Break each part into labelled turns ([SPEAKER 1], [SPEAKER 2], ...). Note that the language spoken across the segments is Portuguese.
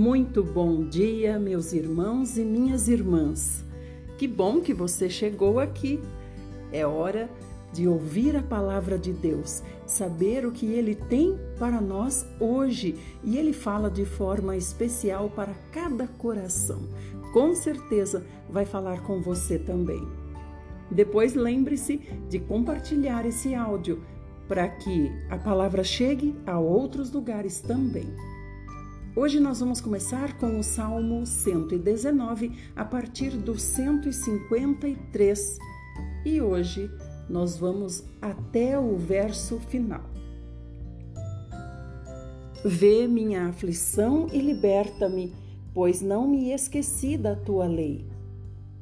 [SPEAKER 1] Muito bom dia, meus irmãos e minhas irmãs. Que bom que você chegou aqui. É hora de ouvir a palavra de Deus, saber o que ele tem para nós hoje e ele fala de forma especial para cada coração. Com certeza vai falar com você também. Depois lembre-se de compartilhar esse áudio para que a palavra chegue a outros lugares também. Hoje nós vamos começar com o Salmo 119 a partir do 153 e hoje nós vamos até o verso final. Vê minha aflição e liberta-me, pois não me esqueci da tua lei.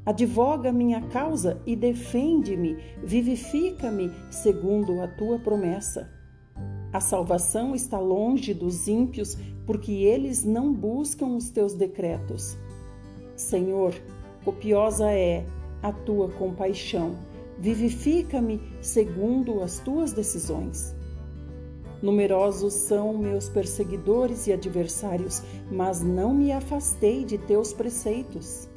[SPEAKER 1] Advoga minha causa e defende-me, vivifica-me segundo a tua promessa. A salvação está longe dos ímpios, porque eles não buscam os teus decretos. Senhor, copiosa é a tua compaixão, vivifica-me segundo as tuas decisões. Numerosos são meus perseguidores e adversários, mas não me afastei de teus preceitos.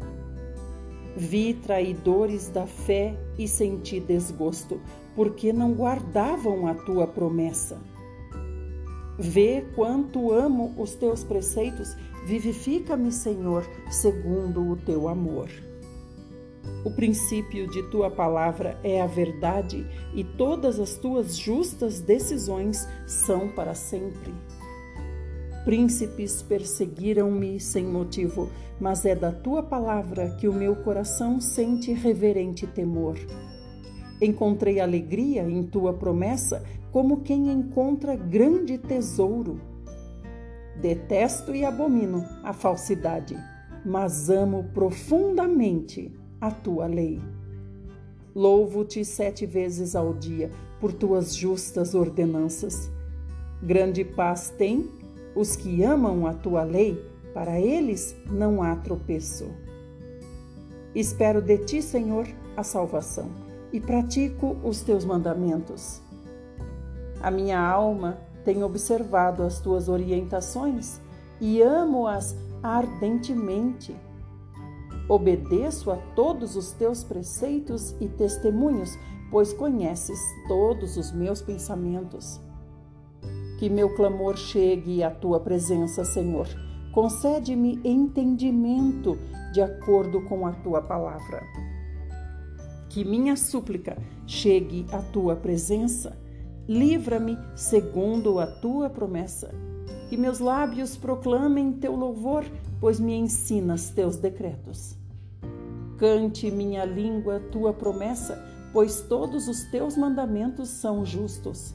[SPEAKER 1] Vi traidores da fé e senti desgosto, porque não guardavam a tua promessa. Vê quanto amo os teus preceitos, vivifica-me, Senhor, segundo o teu amor. O princípio de tua palavra é a verdade e todas as tuas justas decisões são para sempre. Príncipes perseguiram-me sem motivo, mas é da tua palavra que o meu coração sente reverente temor. Encontrei alegria em tua promessa, como quem encontra grande tesouro. Detesto e abomino a falsidade, mas amo profundamente a tua lei. Louvo-te sete vezes ao dia por tuas justas ordenanças. Grande paz tem os que amam a tua lei, para eles não há tropeço. Espero de ti, Senhor, a salvação e pratico os teus mandamentos. A minha alma tem observado as tuas orientações e amo-as ardentemente. Obedeço a todos os teus preceitos e testemunhos, pois conheces todos os meus pensamentos. Que meu clamor chegue à tua presença, Senhor. Concede-me entendimento de acordo com a tua palavra que minha súplica chegue à tua presença. Livra-me segundo a tua promessa. Que meus lábios proclamem teu louvor, pois me ensinas teus decretos. Cante minha língua tua promessa, pois todos os teus mandamentos são justos.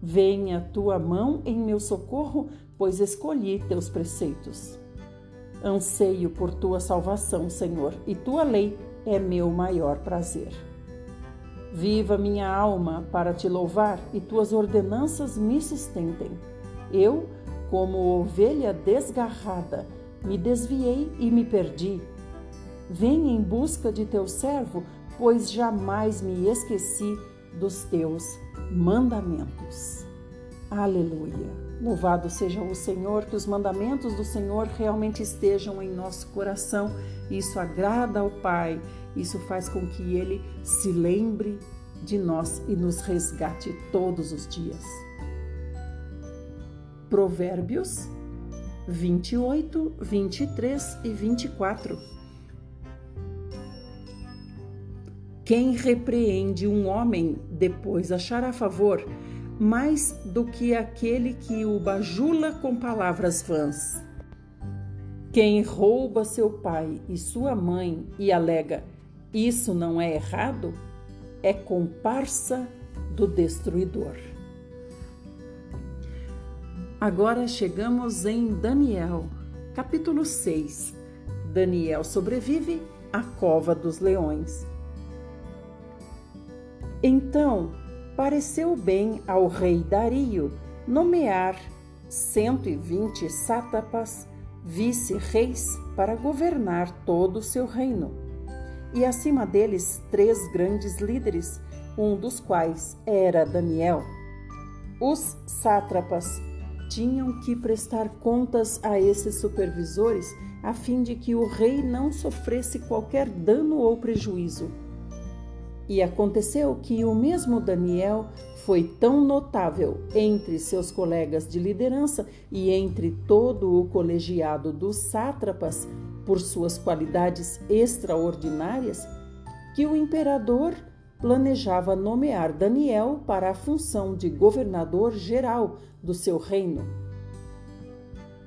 [SPEAKER 1] Venha tua mão em meu socorro, pois escolhi teus preceitos. Anseio por tua salvação, Senhor, e tua lei é meu maior prazer. Viva minha alma para te louvar e tuas ordenanças me sustentem. Eu, como ovelha desgarrada, me desviei e me perdi. Vem em busca de teu servo, pois jamais me esqueci dos teus mandamentos. Aleluia. Louvado seja o Senhor, que os mandamentos do Senhor realmente estejam em nosso coração. Isso agrada ao Pai, isso faz com que Ele se lembre de nós e nos resgate todos os dias. Provérbios 28, 23 e 24. Quem repreende um homem depois achará favor mais do que aquele que o bajula com palavras vãs. Quem rouba seu pai e sua mãe e alega isso não é errado, é comparsa do destruidor. Agora chegamos em Daniel, capítulo 6. Daniel sobrevive à cova dos leões. Então pareceu bem ao rei Dario nomear 120 sátrapas, vice-reis, para governar todo o seu reino. E acima deles, três grandes líderes, um dos quais era Daniel. Os sátrapas tinham que prestar contas a esses supervisores a fim de que o rei não sofresse qualquer dano ou prejuízo. E aconteceu que o mesmo Daniel foi tão notável entre seus colegas de liderança e entre todo o colegiado dos sátrapas por suas qualidades extraordinárias que o imperador planejava nomear Daniel para a função de governador geral do seu reino.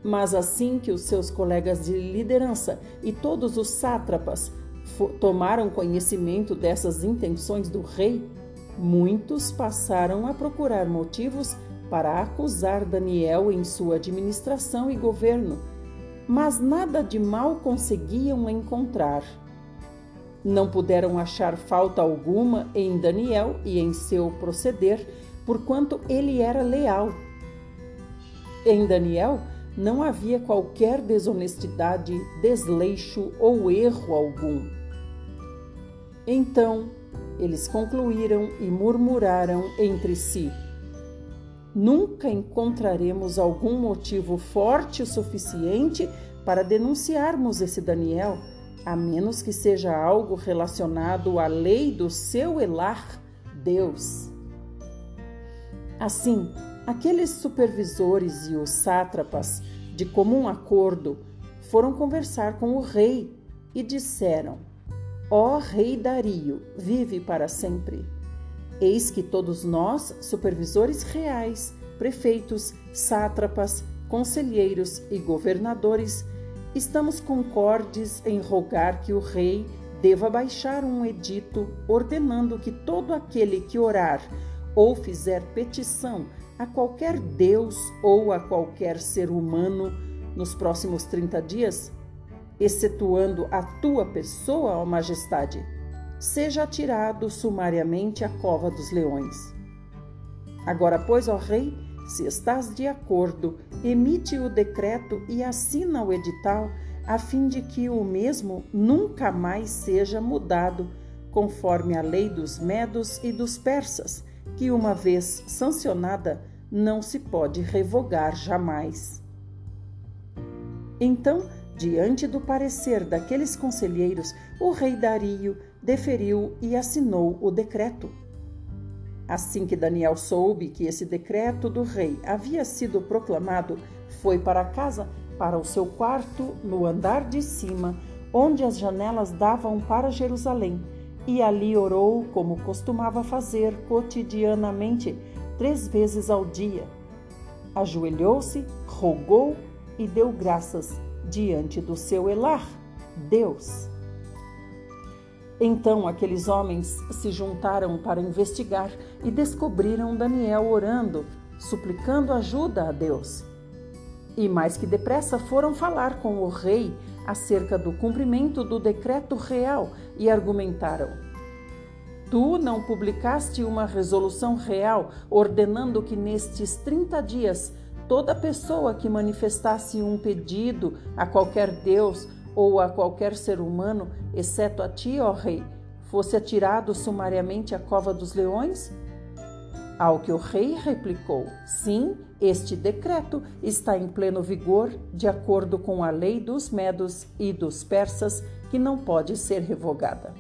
[SPEAKER 1] Mas assim que os seus colegas de liderança e todos os sátrapas tomaram conhecimento dessas intenções do rei, muitos passaram a procurar motivos para acusar Daniel em sua administração e governo, mas nada de mal conseguiam encontrar. Não puderam achar falta alguma em Daniel e em seu proceder, porquanto ele era leal. Em Daniel não havia qualquer desonestidade, desleixo ou erro algum. Então eles concluíram e murmuraram entre si: Nunca encontraremos algum motivo forte o suficiente para denunciarmos esse Daniel, a menos que seja algo relacionado à lei do seu Elar, Deus. Assim, aqueles supervisores e os sátrapas, de comum acordo, foram conversar com o rei e disseram: Ó Rei Dario, vive para sempre. Eis que todos nós, supervisores reais, prefeitos, sátrapas, conselheiros e governadores, estamos concordes em rogar que o rei deva baixar um edito ordenando que todo aquele que orar ou fizer petição a qualquer Deus ou a qualquer ser humano nos próximos 30 dias excetuando a tua pessoa, ó majestade, seja atirado sumariamente à cova dos leões. Agora, pois, ó rei, se estás de acordo, emite o decreto e assina o edital, a fim de que o mesmo nunca mais seja mudado, conforme a lei dos medos e dos persas, que uma vez sancionada não se pode revogar jamais. Então, Diante do parecer daqueles conselheiros, o rei Dario deferiu e assinou o decreto. Assim que Daniel soube que esse decreto do rei havia sido proclamado, foi para casa, para o seu quarto, no andar de cima, onde as janelas davam para Jerusalém, e ali orou como costumava fazer cotidianamente, três vezes ao dia. Ajoelhou-se, rogou e deu graças diante do seu Elar, Deus. Então aqueles homens se juntaram para investigar e descobriram Daniel orando, suplicando ajuda a Deus. E mais que depressa foram falar com o rei acerca do cumprimento do decreto real e argumentaram: Tu não publicaste uma resolução real ordenando que nestes 30 dias toda pessoa que manifestasse um pedido a qualquer Deus ou a qualquer ser humano, exceto a ti, ó rei, fosse atirado sumariamente à cova dos leões? Ao que o rei replicou: Sim, este decreto está em pleno vigor, de acordo com a lei dos medos e dos persas, que não pode ser revogada.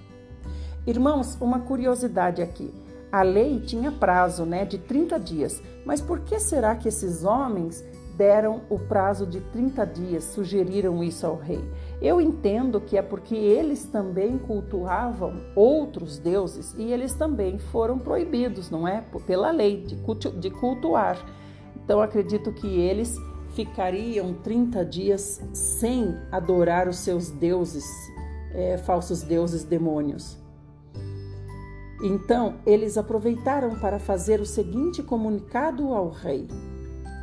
[SPEAKER 1] Irmãos, uma curiosidade aqui. A lei tinha prazo né, de 30 dias, mas por que será que esses homens deram o prazo de 30 dias, sugeriram isso ao rei? Eu entendo que é porque eles também cultuavam outros deuses e eles também foram proibidos, não é? Pela lei de cultuar. Então acredito que eles ficariam 30 dias sem adorar os seus deuses, é, falsos deuses demônios. Então eles aproveitaram para fazer o seguinte comunicado ao rei: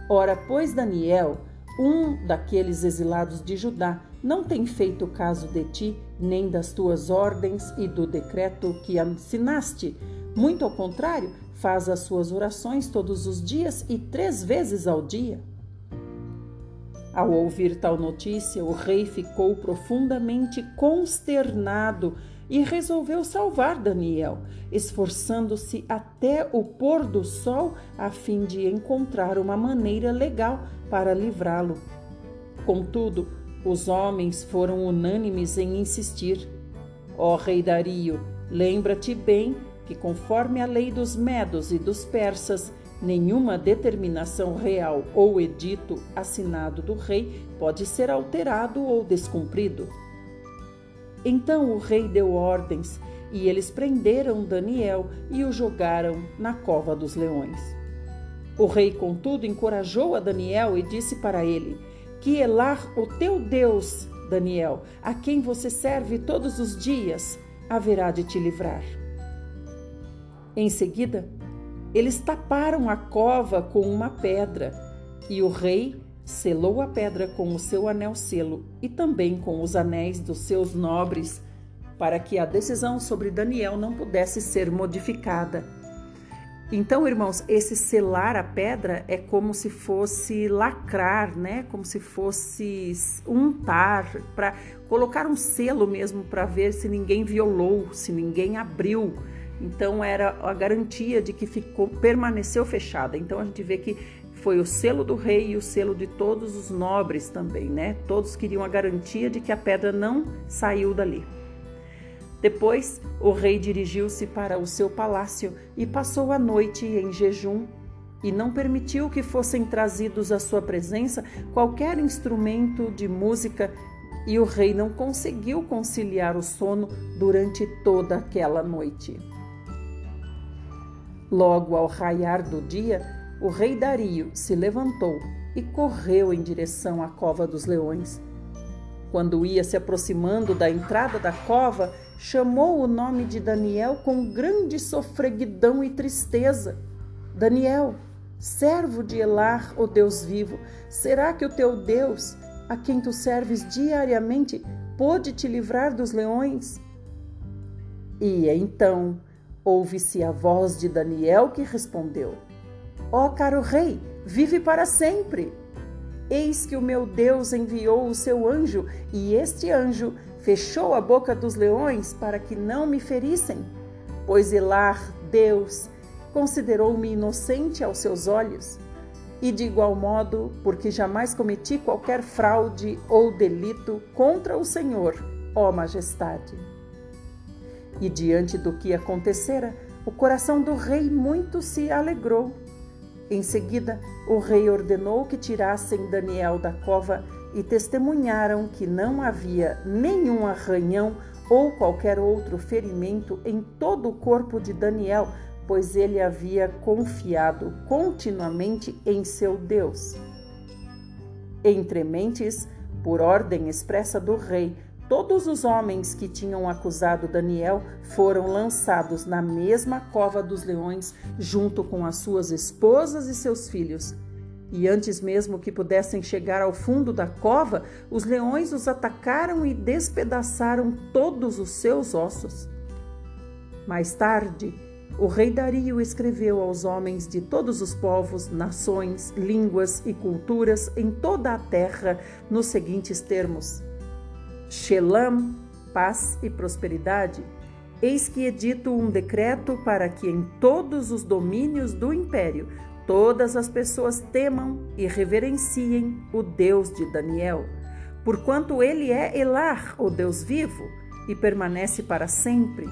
[SPEAKER 1] Ora, pois Daniel, um daqueles exilados de Judá, não tem feito caso de ti, nem das tuas ordens e do decreto que assinaste. Muito ao contrário, faz as suas orações todos os dias e três vezes ao dia. Ao ouvir tal notícia, o rei ficou profundamente consternado e resolveu salvar Daniel, esforçando-se até o pôr do sol a fim de encontrar uma maneira legal para livrá-lo. Contudo, os homens foram unânimes em insistir. Ó rei Dario, lembra-te bem que, conforme a lei dos medos e dos persas, nenhuma determinação real ou edito assinado do rei pode ser alterado ou descumprido. Então o rei deu ordens e eles prenderam Daniel e o jogaram na cova dos leões. O rei, contudo, encorajou a Daniel e disse para ele: Que Elar, o teu Deus, Daniel, a quem você serve todos os dias, haverá de te livrar. Em seguida, eles taparam a cova com uma pedra e o rei selou a pedra com o seu anel-selo e também com os anéis dos seus nobres, para que a decisão sobre Daniel não pudesse ser modificada. Então, irmãos, esse selar a pedra é como se fosse lacrar, né? Como se fosse untar, para colocar um selo mesmo para ver se ninguém violou, se ninguém abriu. Então era a garantia de que ficou permaneceu fechada. Então a gente vê que foi o selo do rei e o selo de todos os nobres também, né? Todos queriam a garantia de que a pedra não saiu dali. Depois, o rei dirigiu-se para o seu palácio e passou a noite em jejum e não permitiu que fossem trazidos à sua presença qualquer instrumento de música, e o rei não conseguiu conciliar o sono durante toda aquela noite. Logo ao raiar do dia, o rei Dario se levantou e correu em direção à cova dos leões. Quando ia se aproximando da entrada da cova, chamou o nome de Daniel com grande sofreguidão e tristeza. Daniel, servo de Elar, o Deus vivo, será que o teu Deus, a quem tu serves diariamente, pôde te livrar dos leões? E então ouve-se a voz de Daniel que respondeu: Ó oh, caro rei, vive para sempre. Eis que o meu Deus enviou o seu anjo, e este anjo fechou a boca dos leões para que não me ferissem. Pois Elar, Deus, considerou-me inocente aos seus olhos. E de igual modo, porque jamais cometi qualquer fraude ou delito contra o Senhor, ó Majestade. E diante do que acontecera, o coração do rei muito se alegrou em seguida, o rei ordenou que tirassem Daniel da cova e testemunharam que não havia nenhum arranhão ou qualquer outro ferimento em todo o corpo de Daniel, pois ele havia confiado continuamente em seu Deus. Entre mentes, por ordem expressa do rei, Todos os homens que tinham acusado Daniel foram lançados na mesma cova dos leões, junto com as suas esposas e seus filhos. E antes mesmo que pudessem chegar ao fundo da cova, os leões os atacaram e despedaçaram todos os seus ossos. Mais tarde, o rei Dario escreveu aos homens de todos os povos, nações, línguas e culturas em toda a terra nos seguintes termos: Shelam, paz e prosperidade, eis que edito um decreto para que em todos os domínios do império todas as pessoas temam e reverenciem o Deus de Daniel, porquanto ele é Elar, o Deus vivo, e permanece para sempre.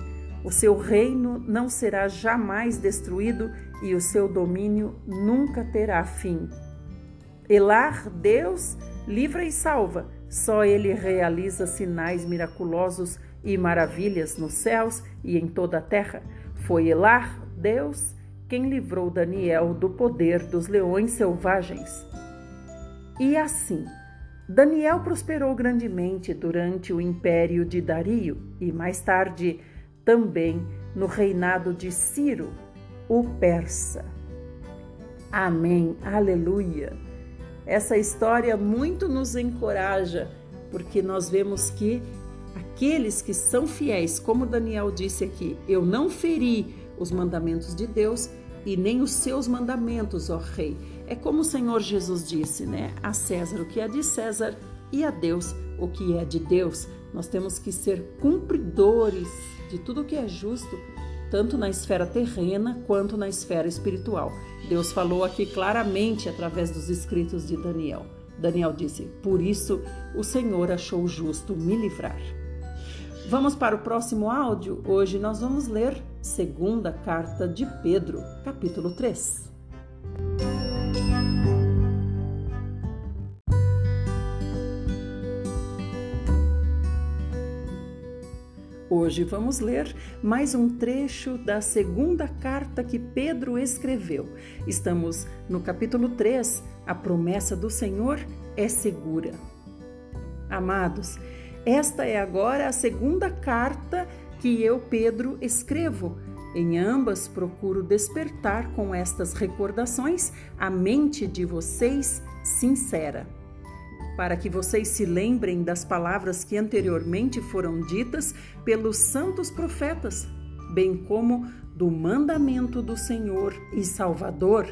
[SPEAKER 1] O seu reino não será jamais destruído e o seu domínio nunca terá fim. Elar, Deus, livra e salva só ele realiza sinais miraculosos e maravilhas nos céus e em toda a terra. Foi Elar, Deus, quem livrou Daniel do poder dos leões selvagens. E assim, Daniel prosperou grandemente durante o império de Dario e mais tarde também no reinado de Ciro, o persa. Amém. Aleluia. Essa história muito nos encoraja, porque nós vemos que aqueles que são fiéis, como Daniel disse aqui, eu não feri os mandamentos de Deus e nem os seus mandamentos, ó rei. É como o Senhor Jesus disse, né? A César o que é de César e a Deus o que é de Deus. Nós temos que ser cumpridores de tudo que é justo, tanto na esfera terrena quanto na esfera espiritual. Deus falou aqui claramente através dos escritos de Daniel. Daniel disse: Por isso o Senhor achou justo me livrar. Vamos para o próximo áudio. Hoje nós vamos ler segunda carta de Pedro, capítulo 3. Hoje vamos ler mais um trecho da segunda carta que Pedro escreveu. Estamos no capítulo 3. A promessa do Senhor é segura. Amados, esta é agora a segunda carta que eu, Pedro, escrevo. Em ambas procuro despertar com estas recordações a mente de vocês sincera para que vocês se lembrem das palavras que anteriormente foram ditas pelos santos profetas, bem como do mandamento do Senhor e Salvador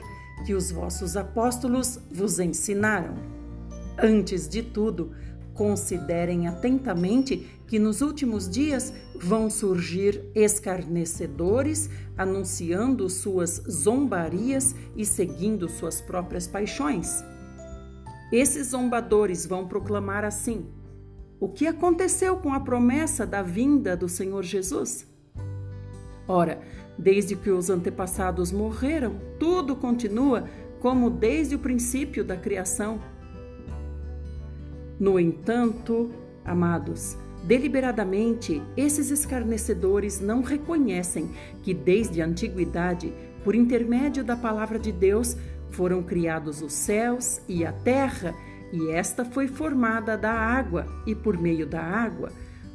[SPEAKER 1] que os vossos apóstolos vos ensinaram. Antes de tudo, considerem atentamente que nos últimos dias vão surgir escarnecedores anunciando suas zombarias e seguindo suas próprias paixões esses zombadores vão proclamar assim: O que aconteceu com a promessa da vinda do Senhor Jesus? Ora, desde que os antepassados morreram, tudo continua como desde o princípio da criação. No entanto, amados, deliberadamente esses escarnecedores não reconhecem que desde a antiguidade, por intermédio da palavra de Deus, foram criados os céus e a terra, e esta foi formada da água, e por meio da água.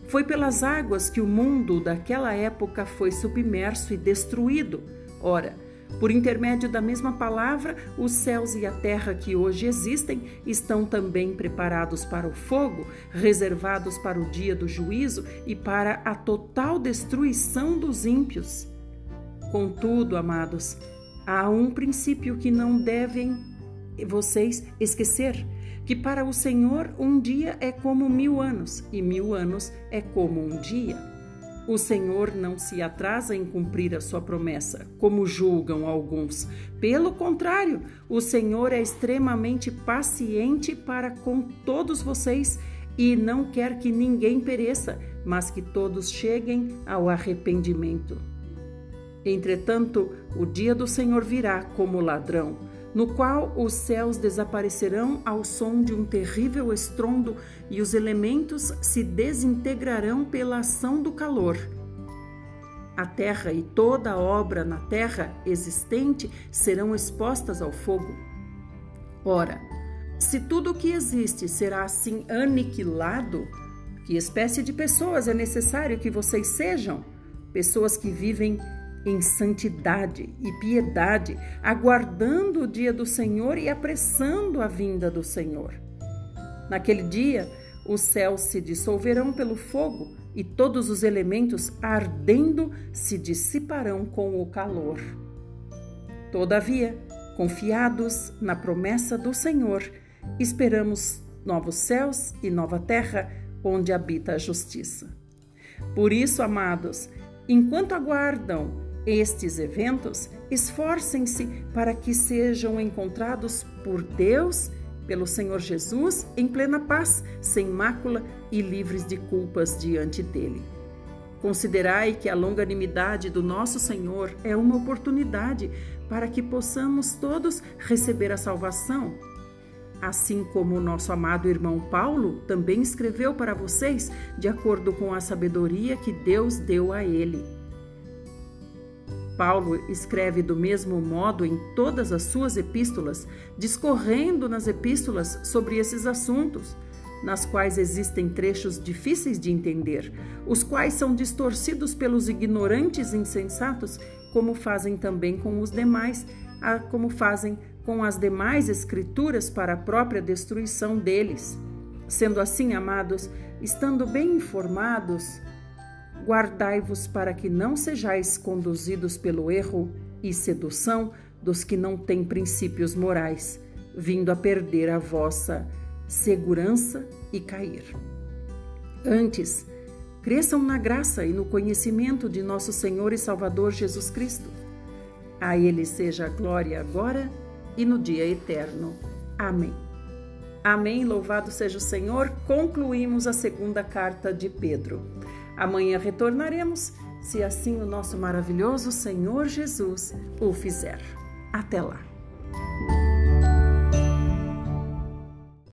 [SPEAKER 1] Foi pelas águas que o mundo daquela época foi submerso e destruído. Ora, por intermédio da mesma palavra, os céus e a terra que hoje existem estão também preparados para o fogo, reservados para o dia do juízo e para a total destruição dos ímpios. Contudo, amados, há um princípio que não devem vocês esquecer: que para o Senhor um dia é como mil anos, e mil anos é como um dia. O Senhor não se atrasa em cumprir a sua promessa, como julgam alguns. Pelo contrário, o Senhor é extremamente paciente para com todos vocês e não quer que ninguém pereça, mas que todos cheguem ao arrependimento. Entretanto, o dia do Senhor virá como ladrão, no qual os céus desaparecerão ao som de um terrível estrondo e os elementos se desintegrarão pela ação do calor. A terra e toda a obra na terra existente serão expostas ao fogo. Ora, se tudo o que existe será assim aniquilado, que espécie de pessoas é necessário que vocês sejam? Pessoas que vivem em santidade e piedade, aguardando o dia do Senhor e apressando a vinda do Senhor. Naquele dia, os céus se dissolverão pelo fogo e todos os elementos ardendo se dissiparão com o calor. Todavia, confiados na promessa do Senhor, esperamos novos céus e nova terra onde habita a justiça. Por isso, amados, enquanto aguardam estes eventos, esforcem-se para que sejam encontrados por Deus, pelo Senhor Jesus, em plena paz, sem mácula e livres de culpas diante dele. Considerai que a longanimidade do nosso Senhor é uma oportunidade para que possamos todos receber a salvação. Assim como o nosso amado irmão Paulo também escreveu para vocês, de acordo com a sabedoria que Deus deu a ele. Paulo escreve do mesmo modo em todas as suas epístolas, discorrendo nas epístolas sobre esses assuntos, nas quais existem trechos difíceis de entender, os quais são distorcidos pelos ignorantes insensatos, como fazem também com os demais, como fazem com as demais escrituras para a própria destruição deles. Sendo assim, amados, estando bem informados, Guardai-vos para que não sejais conduzidos pelo erro e sedução dos que não têm princípios morais, vindo a perder a vossa segurança e cair. Antes, cresçam na graça e no conhecimento de nosso Senhor e Salvador Jesus Cristo. A Ele seja a glória agora e no dia eterno. Amém. Amém. Louvado seja o Senhor. Concluímos a segunda carta de Pedro. Amanhã retornaremos, se assim o nosso maravilhoso Senhor Jesus o fizer. Até lá.